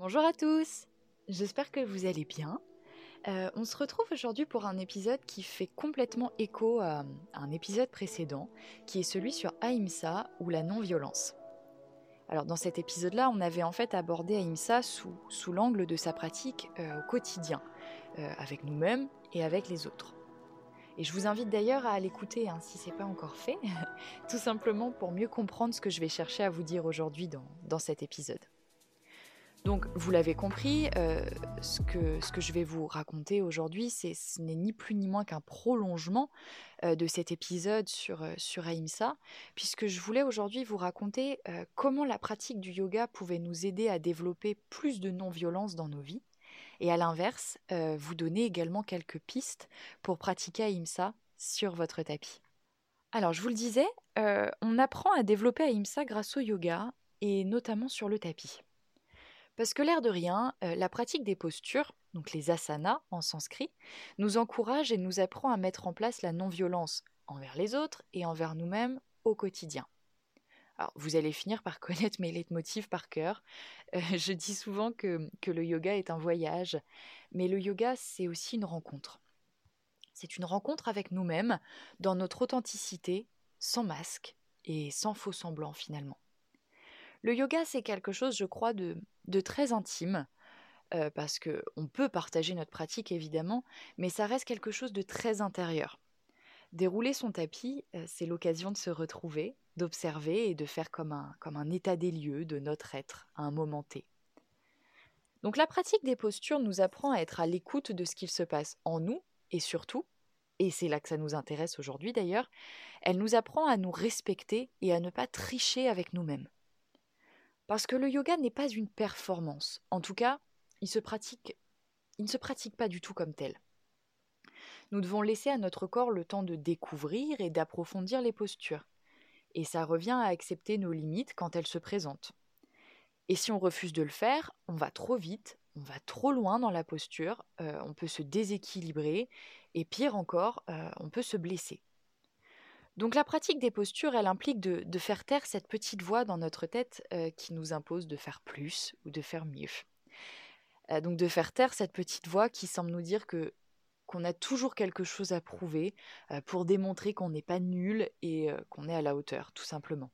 Bonjour à tous, j'espère que vous allez bien. Euh, on se retrouve aujourd'hui pour un épisode qui fait complètement écho à un épisode précédent, qui est celui sur Ahimsa ou la non-violence. Alors dans cet épisode-là, on avait en fait abordé Ahimsa sous, sous l'angle de sa pratique euh, au quotidien, euh, avec nous-mêmes et avec les autres. Et je vous invite d'ailleurs à l'écouter hein, si ce n'est pas encore fait, tout simplement pour mieux comprendre ce que je vais chercher à vous dire aujourd'hui dans, dans cet épisode. Donc, vous l'avez compris, euh, ce, que, je vais vous raconter aujourd'hui, ce n'est ni plus ni moins qu'un prolongement euh, de cet épisode sur, euh, sur Ahimsa, puisque je voulais aujourd'hui vous raconter comment la pratique du yoga pouvait nous aider à développer plus de non-violence dans nos vies, et à l'inverse, vous donner également quelques pistes pour pratiquer Ahimsa sur votre tapis. Alors, je vous le disais, on apprend à développer Ahimsa grâce au yoga, et notamment sur le tapis. Parce que l'air de rien, euh, la pratique des postures, donc les asanas en sanskrit, nous encourage et nous apprend à mettre en place la non-violence envers les autres et envers nous-mêmes au quotidien. Vous allez finir par connaître mes leitmotivs par cœur. Euh, je dis souvent que, que le yoga est un voyage, mais le yoga, c'est aussi une rencontre. C'est une rencontre avec nous-mêmes, dans notre authenticité, sans masque et sans faux semblant finalement. Le yoga, c'est quelque chose, je crois, de, très intime, euh, parce qu'on peut partager notre pratique évidemment, mais ça reste quelque chose de très intérieur. Dérouler son tapis, euh, c'est l'occasion de se retrouver, d'observer et de faire comme un, comme un état des lieux de notre être à un moment T. Donc la pratique des postures nous apprend à être à l'écoute de ce qu'il se passe en nous et surtout, et c'est là que ça nous intéresse aujourd'hui d'ailleurs, elle nous apprend à nous respecter et à ne pas tricher avec nous-mêmes. Parce que le yoga n'est pas une performance. En tout cas, il, se pratique, il ne se pratique pas du tout comme tel. Nous devons laisser à notre corps le temps de découvrir et d'approfondir les postures. Et ça revient à accepter nos limites quand elles se présentent. Et si on refuse de le faire, on va trop vite, on va trop loin dans la posture, euh, on peut se déséquilibrer, et pire encore, euh, on peut se blesser. Donc la pratique des postures, elle implique de, faire taire cette petite voix dans notre tête euh, qui nous impose de faire plus ou de faire mieux. Euh, donc de faire taire cette petite voix qui semble nous dire que qu'on a toujours quelque chose à prouver euh, pour démontrer qu'on n'est pas nul et qu'on est à la hauteur, tout simplement.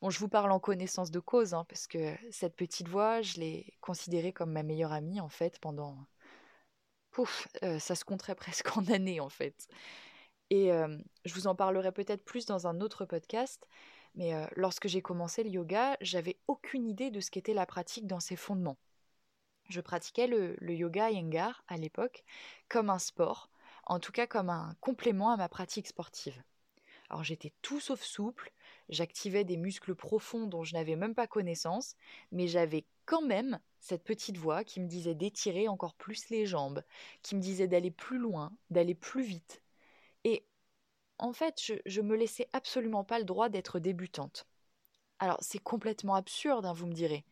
Bon, je vous parle en connaissance de cause, hein, parce que cette petite voix, je l'ai considérée comme ma meilleure amie, en fait, pendant... Pouf, ça se compterait presque en années, en fait. Et je vous en parlerai peut-être plus dans un autre podcast, mais lorsque j'ai commencé le yoga, j'avais aucune idée de ce qu'était la pratique dans ses fondements. Je pratiquais le, yoga Iyengar à l'époque comme un sport, en tout cas comme un complément à ma pratique sportive. Alors j'étais tout sauf souple, j'activais des muscles profonds dont je n'avais même pas connaissance, mais j'avais quand même cette petite voix qui me disait d'étirer encore plus les jambes, qui me disait d'aller plus loin, d'aller plus vite, et en fait, je, ne me laissais absolument pas le droit d'être débutante. Alors, c'est complètement absurde, hein, vous me direz.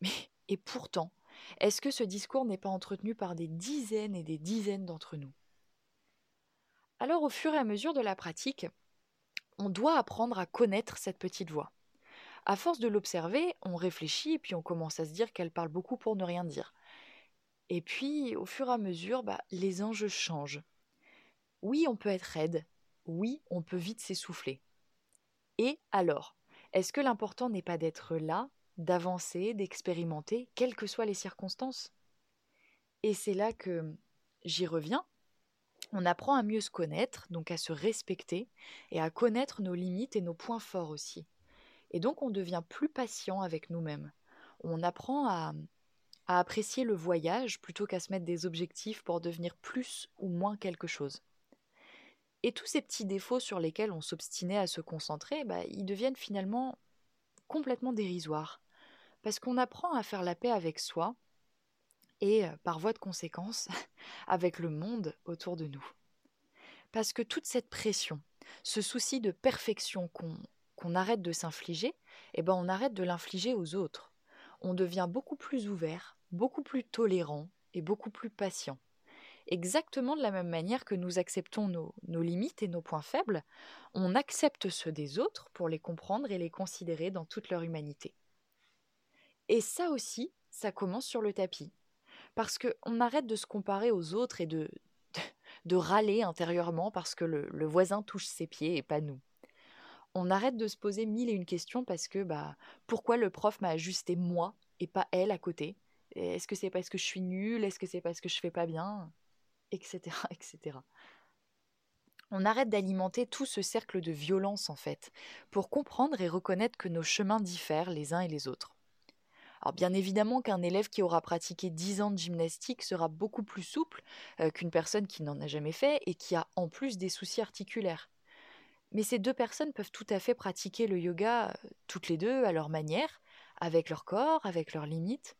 Mais, et pourtant, est-ce que ce discours n'est pas entretenu par des dizaines et des dizaines d'entre nous? Alors, au fur et à mesure de la pratique, on doit apprendre à connaître cette petite voix. À force de l'observer, on réfléchit et puis on commence à se dire qu'elle parle beaucoup pour ne rien dire. Et puis, au fur et à mesure, bah, les enjeux changent. Oui, on peut être raide. Oui, on peut vite s'essouffler. Et alors Est-ce que l'important n'est pas d'être là, d'avancer, d'expérimenter, quelles que soient les circonstances? Et c'est là que j'y reviens. On apprend à mieux se connaître, donc à se respecter, et à connaître nos limites et nos points forts aussi. Et donc on devient plus patient avec nous-mêmes. On apprend à, apprécier le voyage plutôt qu'à se mettre des objectifs pour devenir plus ou moins quelque chose. Et tous ces petits défauts sur lesquels on s'obstinait à se concentrer, bah, ils deviennent finalement complètement dérisoires. Parce qu'on apprend à faire la paix avec soi et, euh, par voie de conséquence, avec le monde autour de nous. Parce que toute cette pression, ce souci de perfection qu'on arrête de s'infliger, eh ben on arrête de l'infliger aux autres. On devient beaucoup plus ouvert, beaucoup plus tolérant et beaucoup plus patient exactement de la même manière que nous acceptons nos, limites et nos points faibles, on accepte ceux des autres pour les comprendre et les considérer dans toute leur humanité. Et ça aussi, ça commence sur le tapis. Parce qu'on arrête de se comparer aux autres et de, de râler intérieurement parce que le, voisin touche ses pieds et pas nous. On arrête de se poser mille et une questions parce que bah pourquoi le prof m'a ajusté moi et pas elle à côté? Est-ce que c'est parce que je suis nulle? Est-ce que c'est parce que je fais pas bien? Etc. etc. On arrête d'alimenter tout ce cercle de violence en fait, pour comprendre et reconnaître que nos chemins diffèrent les uns et les autres. Alors bien évidemment qu'un élève qui aura pratiqué 10 ans de gymnastique sera beaucoup plus souple euh, qu'une personne qui n'en a jamais fait et qui a en plus des soucis articulaires. Mais ces deux personnes peuvent tout à fait pratiquer le yoga euh, toutes les deux à leur manière, avec leur corps, avec leurs limites,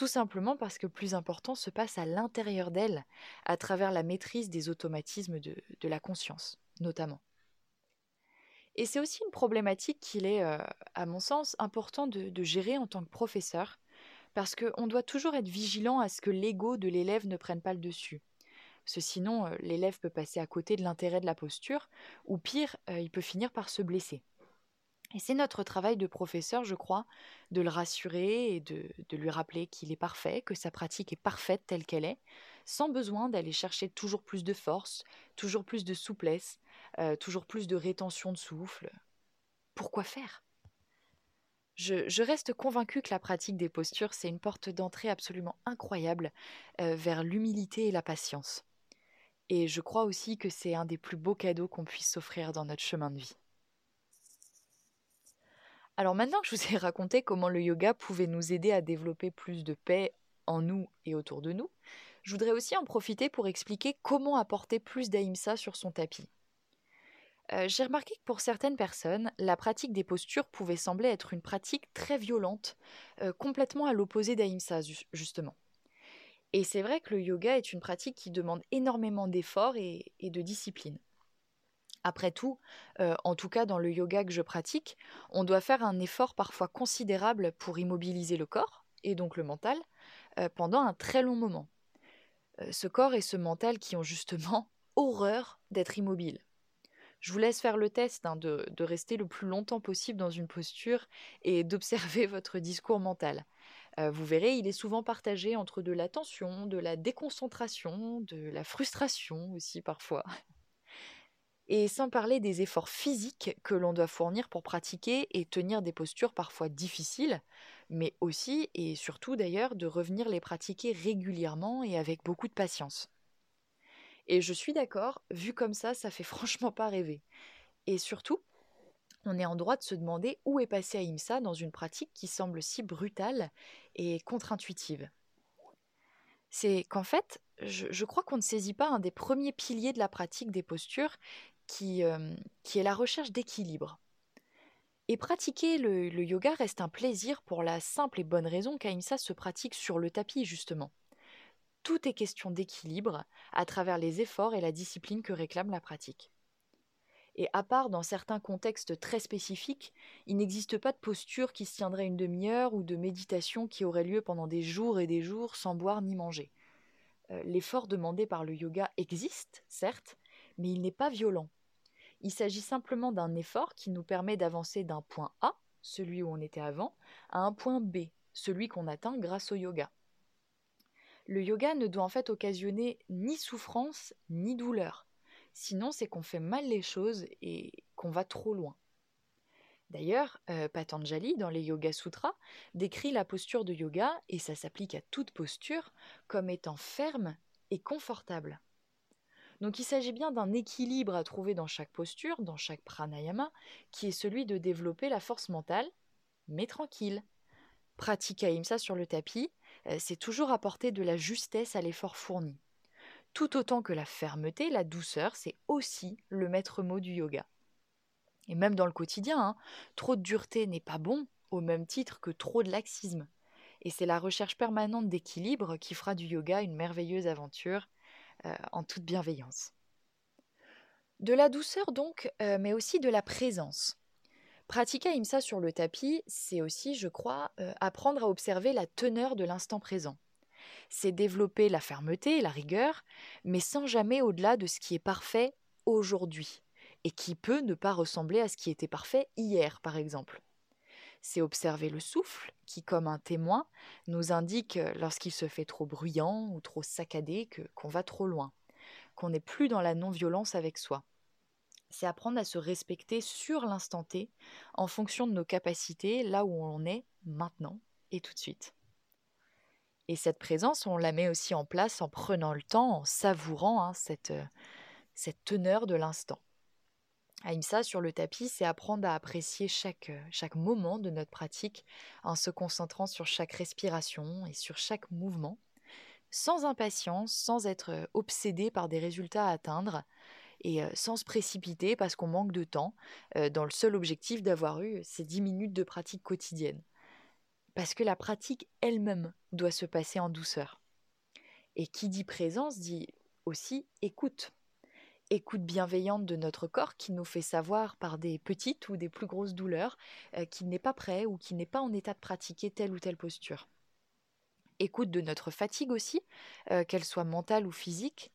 tout simplement parce que plus important se passe à l'intérieur d'elles, à travers la maîtrise des automatismes de, de la conscience, notamment. Et c'est aussi une problématique qu'il est, euh, à mon sens, important de, gérer en tant que professeur, parce qu'on doit toujours être vigilant à ce que l'ego de l'élève ne prenne pas le dessus. Parce que sinon, euh, l'élève peut passer à côté de l'intérêt de la posture, ou pire, euh, il peut finir par se blesser. Et c'est notre travail de professeur, je crois, de le rassurer et de, lui rappeler qu'il est parfait, que sa pratique est parfaite telle qu'elle est, sans besoin d'aller chercher toujours plus de force, toujours plus de souplesse, euh, toujours plus de rétention de souffle. Pourquoi faire? Je, reste convaincue que la pratique des postures, c'est une porte d'entrée absolument incroyable euh, vers l'humilité et la patience. Et je crois aussi que c'est un des plus beaux cadeaux qu'on puisse s'offrir dans notre chemin de vie. Alors maintenant que je vous ai raconté comment le yoga pouvait nous aider à développer plus de paix en nous et autour de nous, je voudrais aussi en profiter pour expliquer comment apporter plus d'ahimsa sur son tapis. Euh, j'ai remarqué que pour certaines personnes, la pratique des postures pouvait sembler être une pratique très violente, euh, complètement à l'opposé d'Ahimsa, justement. Et c'est vrai que le yoga est une pratique qui demande énormément d'efforts et, de discipline. Après tout, euh, en tout cas dans le yoga que je pratique, on doit faire un effort parfois considérable pour immobiliser le corps, et donc le mental, pendant un très long moment. ce corps et ce mental qui ont justement horreur d'être immobiles. Je vous laisse faire le test hein, de, rester le plus longtemps possible dans une posture et d'observer votre discours mental. Euh, vous verrez, il est souvent partagé entre de la tension, de la déconcentration, de la frustration aussi parfois. Et sans parler des efforts physiques que l'on doit fournir pour pratiquer et tenir des postures parfois difficiles, mais aussi et surtout d'ailleurs de revenir les pratiquer régulièrement et avec beaucoup de patience. Et je suis d'accord, vu comme ça, ça fait franchement pas rêver. Et surtout, on est en droit de se demander où est passé Ahimsa dans une pratique qui semble si brutale et contre-intuitive. C'est qu'en fait, je, crois qu'on ne saisit pas un des premiers piliers de la pratique des postures qui, euh, qui est la recherche d'équilibre. Et pratiquer le, yoga reste un plaisir pour la simple et bonne raison qu'Ahimsa se pratique sur le tapis, justement tout est question d'équilibre à travers les efforts et la discipline que réclame la pratique. Et à part dans certains contextes très spécifiques, il n'existe pas de posture qui se tiendrait une demi-heure ou de méditation qui aurait lieu pendant des jours et des jours sans boire ni manger. Euh, l'effort demandé par le yoga existe, certes, mais il n'est pas violent. Il s'agit simplement d'un effort qui nous permet d'avancer d'un point A, celui où on était avant, à un point B, celui qu'on atteint grâce au yoga le yoga ne doit en fait occasionner ni souffrance ni douleur. Sinon, c'est qu'on fait mal les choses et qu'on va trop loin. D'ailleurs, euh, Patanjali, dans les Yoga Sutras, décrit la posture de yoga, et ça s'applique à toute posture, comme étant ferme et confortable. Donc il s'agit bien d'un équilibre à trouver dans chaque posture, dans chaque pranayama, qui est celui de développer la force mentale, mais tranquille. Pratique Ahimsa sur le tapis, euh, c'est toujours apporter de la justesse à l'effort fourni. Tout autant que la fermeté, la douceur, c'est aussi le maître mot du yoga. Et même dans le quotidien, hein, trop de dureté n'est pas bon, au même titre que trop de laxisme. Et c'est la recherche permanente d'équilibre qui fera du yoga une merveilleuse aventure, euh, en toute bienveillance. De la douceur donc, euh, mais aussi de la présence. Pratiquer Ahimsa sur le tapis, c'est aussi, je crois, euh, apprendre à observer la teneur de l'instant présent. C'est développer la fermeté la rigueur, mais sans jamais au-delà de ce qui est parfait aujourd'hui, et qui peut ne pas ressembler à ce qui était parfait hier, par exemple. C'est observer le souffle, qui, comme un témoin, nous indique lorsqu'il se fait trop bruyant ou trop saccadé que qu'on va trop loin, qu'on n'est plus dans la non-violence avec soi. C'est apprendre à se respecter sur l'instant T, en fonction de nos capacités, là où on est maintenant et tout de suite. Et cette présence, on la met aussi en place en prenant le temps, en savourant hein, cette, cette teneur de l'instant. Aïmsa sur le tapis, c'est apprendre à apprécier chaque, chaque moment de notre pratique en se concentrant sur chaque respiration et sur chaque mouvement, sans impatience, sans être obsédé par des résultats à atteindre et sans se précipiter parce qu'on manque de temps, dans le seul objectif d'avoir eu ces 10 minutes de pratique quotidienne. Parce que la pratique elle-même doit se passer en douceur. Et qui dit présence dit aussi écoute écoute bienveillante de notre corps qui nous fait savoir par des petites ou des plus grosses douleurs euh, qu'il n'est pas prêt ou qu'il n'est pas en état de pratiquer telle ou telle posture. Écoute de notre fatigue aussi, euh, qu'elle soit mentale ou physique.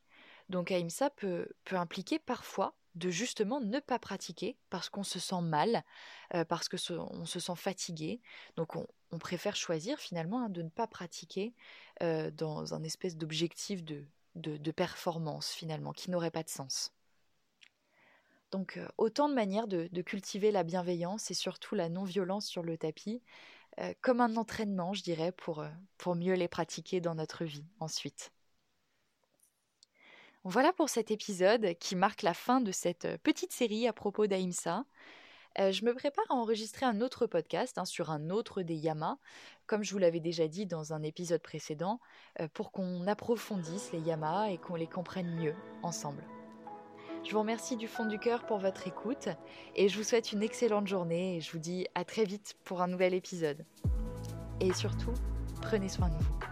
Donc AIMSA peut, impliquer parfois de justement ne pas pratiquer parce qu'on se sent mal, euh, parce que on se sent fatigué. Donc on, préfère choisir finalement hein, de ne pas pratiquer dans un espèce d'objectif de, de, performance finalement, qui n'aurait pas de sens. Donc euh, autant de manières de, cultiver la bienveillance et surtout la non-violence sur le tapis, euh, comme un entraînement, je dirais, pour, euh, pour mieux les pratiquer dans notre vie ensuite. Voilà pour cet épisode qui marque la fin de cette petite série à propos d'Aïmsa. Euh, je me prépare à enregistrer un autre podcast hein, sur un autre des yamas, comme je vous l'avais déjà dit dans un épisode précédent, euh, pour qu'on approfondisse les yamas et qu'on les comprenne mieux ensemble. Je vous remercie du fond du cœur pour votre écoute et je vous souhaite une excellente journée et je vous dis à très vite pour un nouvel épisode. Et surtout, prenez soin de vous.